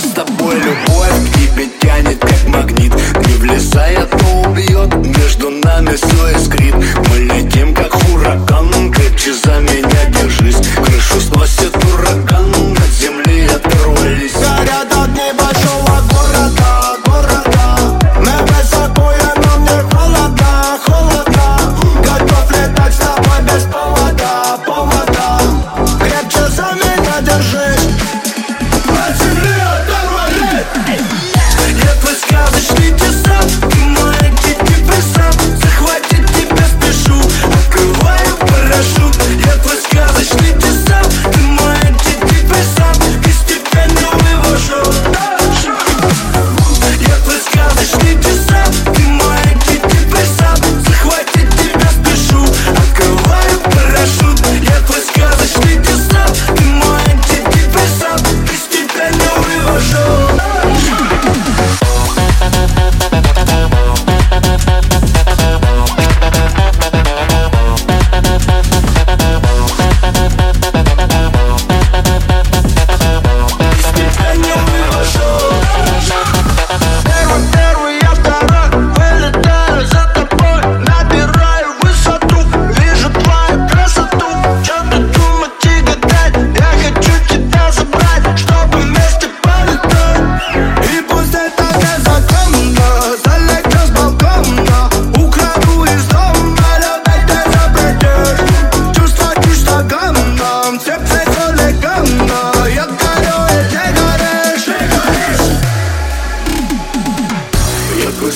с тобой любовь к тебе тянет как магнит. Не влезая, но убьет. Между нами все искрит.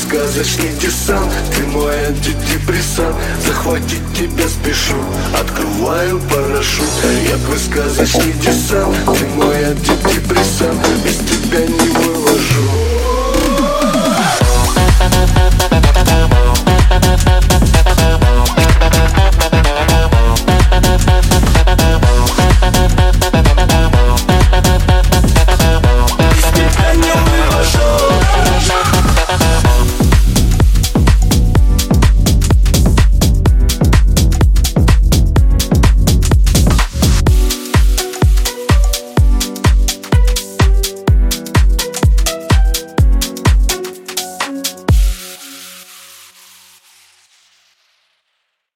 сказочный десант. Ты мой антидепрессант. Захватить тебя спешу. Открываю парашют. Я твой сказочный десант. Ты мой антидепрессант.